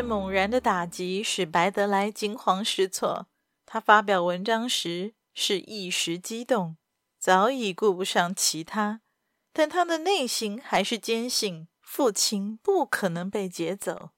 这猛然的打击使白德莱惊慌失措。他发表文章时是一时激动，早已顾不上其他，但他的内心还是坚信父亲不可能被劫走，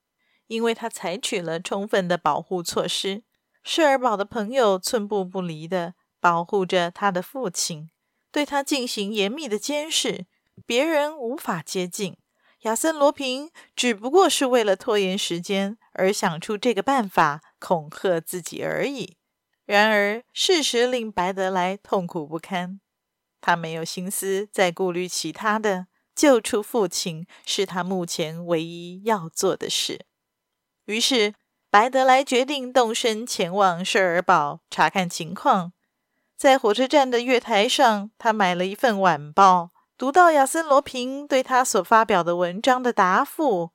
因为他采取了充分的保护措施。舍尔堡的朋友寸步不离地保护着他的父亲，对他进行严密的监视，别人无法接近。亚森·罗平只不过是为了拖延时间而想出这个办法恐吓自己而已。然而，事实令白德莱痛苦不堪。他没有心思再顾虑其他的，救出父亲是他目前唯一要做的事。于是，白德莱决定动身前往舍尔堡查看情况。在火车站的月台上，他买了一份晚报。读到亚森·罗平对他所发表的文章的答复，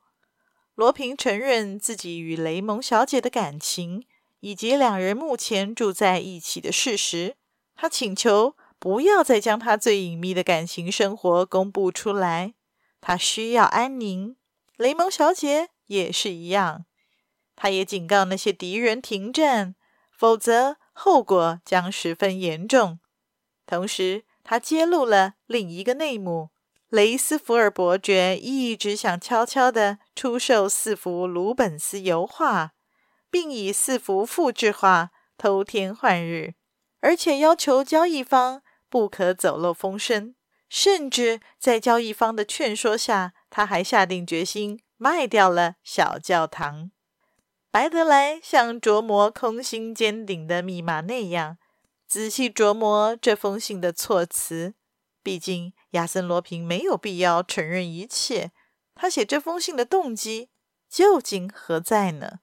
罗平承认自己与雷蒙小姐的感情，以及两人目前住在一起的事实。他请求不要再将他最隐秘的感情生活公布出来，他需要安宁。雷蒙小姐也是一样。他也警告那些敌人停战，否则后果将十分严重。同时，他揭露了另一个内幕：雷斯福尔伯爵一直想悄悄地出售四幅鲁本斯油画，并以四幅复制画偷天换日，而且要求交易方不可走漏风声。甚至在交易方的劝说下，他还下定决心卖掉了小教堂。白德莱像琢磨空心尖顶的密码那样。仔细琢磨这封信的措辞，毕竟亚森·罗平没有必要承认一切。他写这封信的动机究竟何在呢？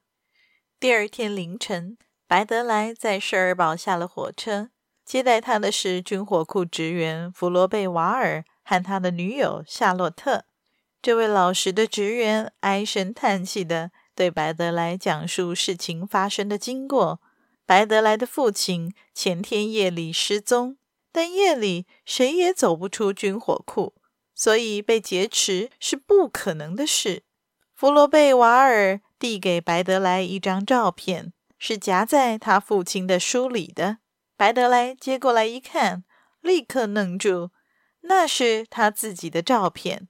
第二天凌晨，白德莱在舍尔堡下了火车，接待他的是军火库职员弗罗贝瓦尔和他的女友夏洛特。这位老实的职员唉声叹气地对白德莱讲述事情发生的经过。白德莱的父亲前天夜里失踪，但夜里谁也走不出军火库，所以被劫持是不可能的事。弗罗贝瓦尔递给白德莱一张照片，是夹在他父亲的书里的。白德莱接过来一看，立刻愣住，那是他自己的照片。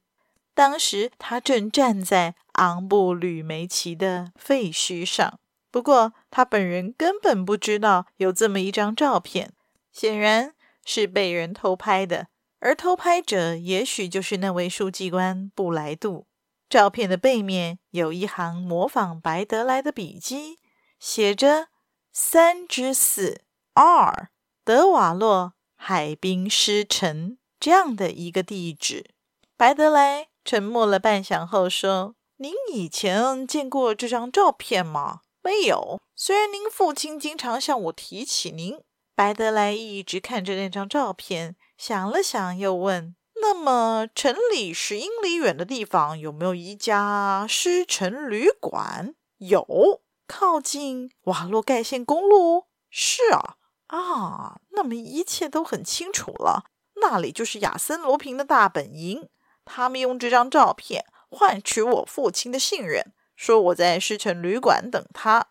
当时他正站在昂布吕梅奇的废墟上。不过，他本人根本不知道有这么一张照片，显然是被人偷拍的。而偷拍者也许就是那位书记官布莱杜。照片的背面有一行模仿白德莱的笔迹，写着“三之四二德瓦洛海滨湿城”这样的一个地址。白德莱沉默了半晌后说：“您以前见过这张照片吗？”没有，虽然您父亲经常向我提起您。白德莱一直看着那张照片，想了想，又问：“那么，城里十英里远的地方有没有一家狮城旅馆？”“有，靠近瓦洛盖县公路。”“是啊，啊，那么一切都很清楚了。那里就是亚森·罗平的大本营。他们用这张照片换取我父亲的信任。”说我在狮城旅馆等他，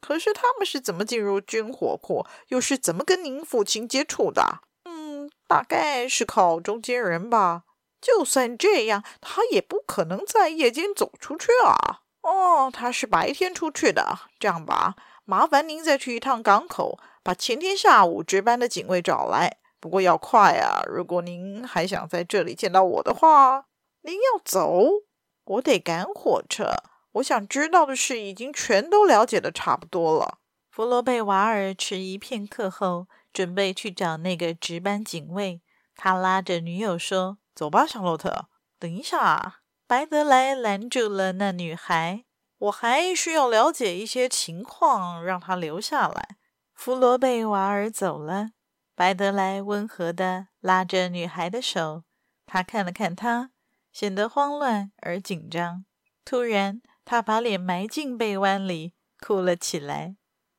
可是他们是怎么进入军火库，又是怎么跟您父亲接触的？嗯，大概是靠中间人吧。就算这样，他也不可能在夜间走出去啊。哦，他是白天出去的。这样吧，麻烦您再去一趟港口，把前天下午值班的警卫找来。不过要快啊！如果您还想在这里见到我的话，您要走，我得赶火车。我想知道的事已经全都了解的差不多了。弗罗贝瓦尔迟疑片刻后，准备去找那个值班警卫。他拉着女友说：“走吧，夏洛特。等一下，白德莱拦住了那女孩。我还需要了解一些情况，让她留下来。弗罗贝瓦尔走了，白德莱温和地拉着女孩的手。他看了看她，显得慌乱而紧张。突然，他把脸埋进被窝里，哭了起来。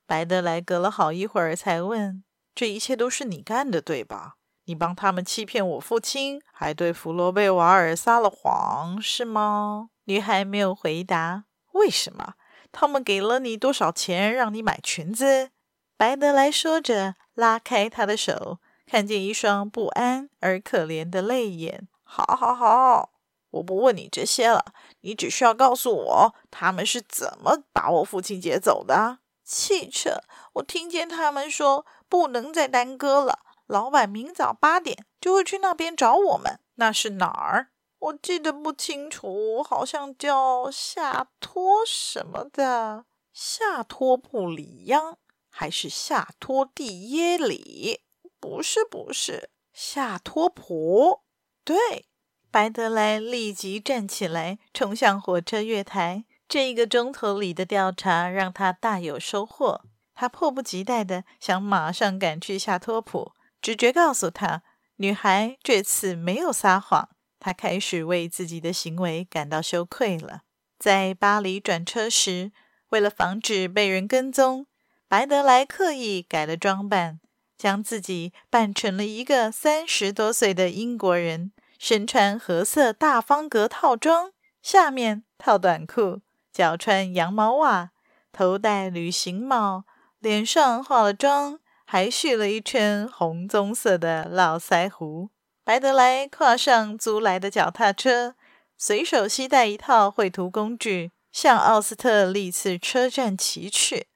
白德莱隔了好一会儿才问：“这一切都是你干的，对吧？你帮他们欺骗我父亲，还对弗罗贝瓦尔撒了谎，是吗？”女孩没有回答。为什么？他们给了你多少钱让你买裙子？白德莱说着，拉开他的手，看见一双不安而可怜的泪眼。好，好，好，我不问你这些了，你只需要告诉我他们是怎么把我父亲劫走的。汽车，我听见他们说不能再耽搁了，老板明早八点就会去那边找我们。那是哪儿？我记得不清楚，好像叫夏托什么的，夏托布里央还是夏托蒂耶里？不是，不是，夏托普。对，白德莱立即站起来，冲向火车月台。这一个钟头里的调查让他大有收获。他迫不及待地想马上赶去夏托普。直觉告诉他，女孩这次没有撒谎。他开始为自己的行为感到羞愧了。在巴黎转车时，为了防止被人跟踪，白德莱刻意改了装扮，将自己扮成了一个三十多岁的英国人，身穿褐色大方格套装，下面套短裤，脚穿羊毛袜，头戴旅行帽，脸上化了妆，还蓄了一圈红棕色的络腮胡。白德莱跨上租来的脚踏车，随手携带一套绘图工具，向奥斯特利茨车站骑去。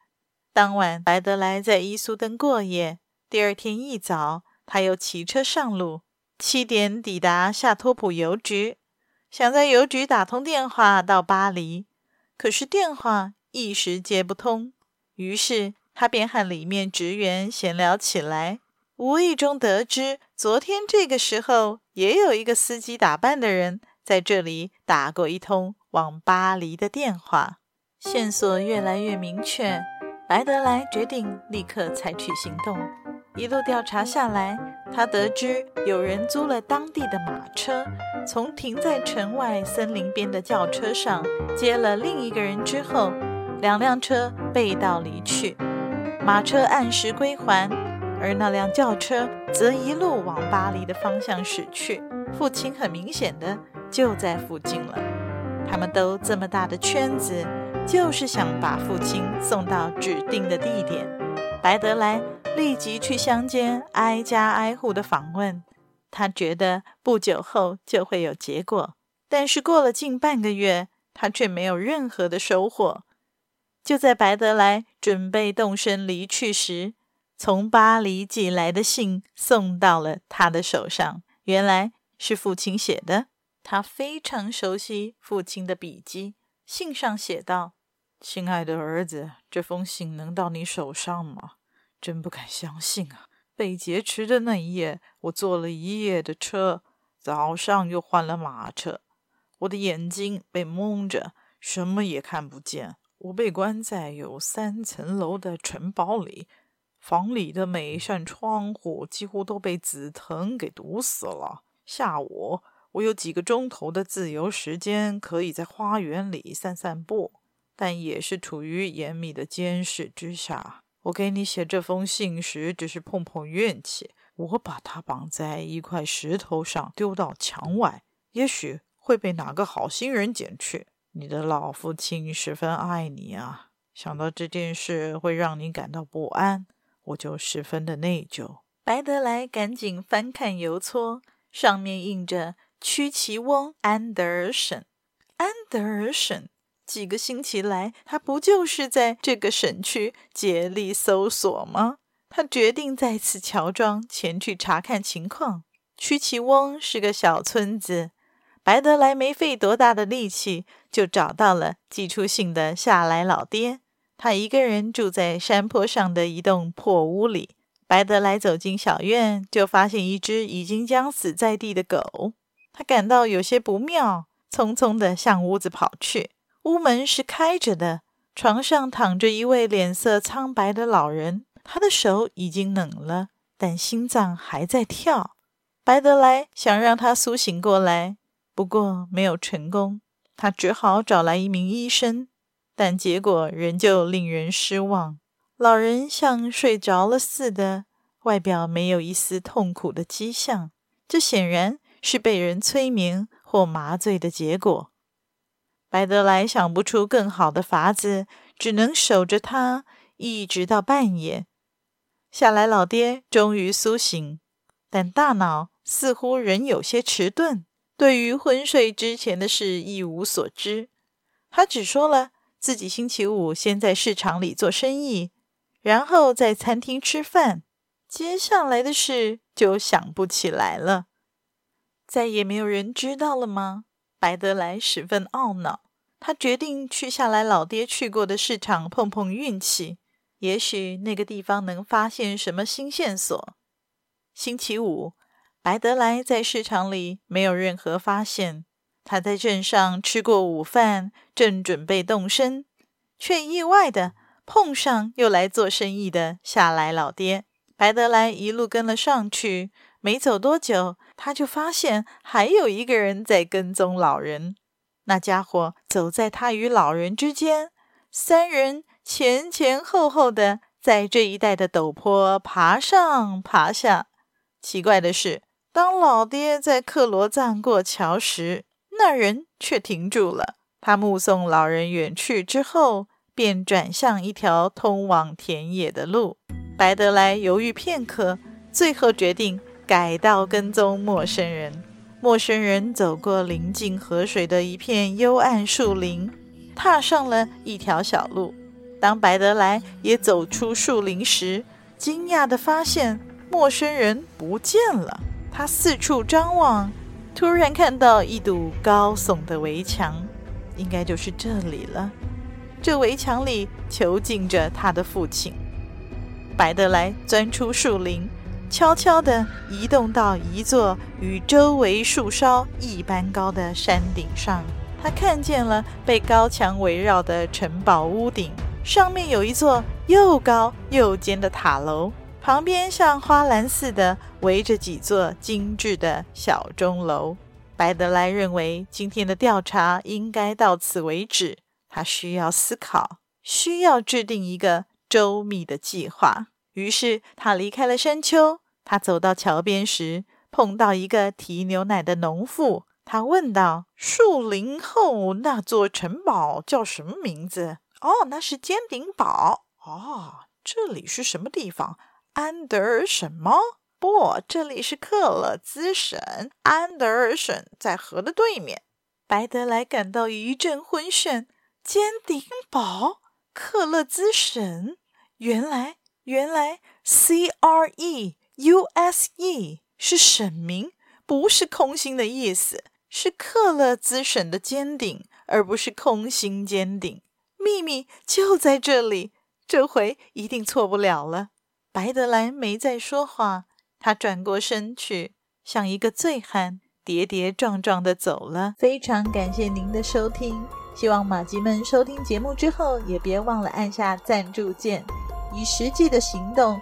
当晚，白德莱在伊苏登过夜。第二天一早，他又骑车上路，七点抵达夏托普邮局，想在邮局打通电话到巴黎，可是电话一时接不通。于是他便和里面职员闲聊起来。无意中得知，昨天这个时候也有一个司机打扮的人在这里打过一通往巴黎的电话。线索越来越明确，白德莱决定立刻采取行动。一路调查下来，他得知有人租了当地的马车，从停在城外森林边的轿车上接了另一个人之后，两辆车背道离去，马车按时归还。而那辆轿车则一路往巴黎的方向驶去，父亲很明显的就在附近了。他们兜这么大的圈子，就是想把父亲送到指定的地点。白德莱立即去乡间挨家挨户的访问，他觉得不久后就会有结果。但是过了近半个月，他却没有任何的收获。就在白德莱准备动身离去时，从巴黎寄来的信送到了他的手上，原来是父亲写的。他非常熟悉父亲的笔迹。信上写道：“亲爱的儿子，这封信能到你手上吗？真不敢相信啊！被劫持的那一夜，我坐了一夜的车，早上又换了马车，我的眼睛被蒙着，什么也看不见。我被关在有三层楼的城堡里。”房里的每一扇窗户几乎都被紫藤给堵死了。下午，我有几个钟头的自由时间，可以在花园里散散步，但也是处于严密的监视之下。我给你写这封信时，只是碰碰运气。我把它绑在一块石头上，丢到墙外，也许会被哪个好心人捡去。你的老父亲十分爱你啊，想到这件事会让你感到不安。我就十分的内疚。白德莱赶紧翻看邮戳，上面印着屈奇翁安德尔省。安德尔省，几个星期来，他不就是在这个省区竭力搜索吗？他决定再次乔装前去查看情况。屈奇翁是个小村子，白德莱没费多大的力气，就找到了寄出信的夏莱老爹。他一个人住在山坡上的一栋破屋里。白德莱走进小院，就发现一只已经将死在地的狗。他感到有些不妙，匆匆地向屋子跑去。屋门是开着的，床上躺着一位脸色苍白的老人，他的手已经冷了，但心脏还在跳。白德莱想让他苏醒过来，不过没有成功。他只好找来一名医生，但结果仍旧令人失望。老人像睡着了似的，外表没有一丝痛苦的迹象。这显然是被人催眠或麻醉的结果。白德莱想不出更好的法子，只能守着他，一直到半夜。夏来老爹终于苏醒，但大脑似乎仍有些迟钝，对于昏睡之前的事一无所知。他只说了自己星期五先在市场里做生意，然后在餐厅吃饭。接下来的事就想不起来了，再也没有人知道了吗？白德莱十分懊恼，他决定去夏莱老爹去过的市场碰碰运气，也许那个地方能发现什么新线索。星期五，白德莱在市场里没有任何发现，他在镇上吃过午饭，正准备动身，却意外地碰上又来做生意的夏莱老爹。白德莱一路跟了上去，没走多久，他就发现还有一个人在跟踪老人。那家伙走在他与老人之间，三人前前后后的在这一带的陡坡爬上爬下。奇怪的是，当老爹在克罗赞过桥时，那人却停住了。他目送老人远去之后，便转向一条通往田野的路。白德莱犹豫片刻，最后决定改道跟踪陌生人。陌生人走过临近河水的一片幽暗树林，踏上了一条小路。当白德莱也走出树林时，惊讶地发现陌生人不见了。他四处张望，突然看到一堵高耸的围墙，应该就是这里了。这围墙里囚禁着他的父亲。白德莱钻出树林，悄悄地移动到一座与周围树梢一般高的山顶上。他看见了被高墙围绕的城堡屋顶，上面有一座又高又尖的塔楼，旁边像花篮似的围着几座精致的小钟楼。白德莱认为今天的调查应该到此为止。他需要思考，需要制定一个。周密的计划。于是他离开了山丘。他走到桥边时，碰到一个提牛奶的农妇。他问道：“树林后那座城堡叫什么名字？”“哦，那是尖顶堡。”“哦，这里是什么地方？”“安德尔什么？”“不，这里是克勒兹省。安德尔省在河的对面。”白德莱感到一阵昏眩。尖顶堡，克勒兹省。原来，原来，C R E U S E 是省名，不是空心的意思，是克勒兹省的尖顶，而不是空心尖顶。秘密就在这里，这回一定错不了了。白德莱没再说话，他转过身去，像一个醉汉，跌跌撞撞地走了。非常感谢您的收听，希望马吉们收听节目之后，也别忘了按下赞助键。以实际的行动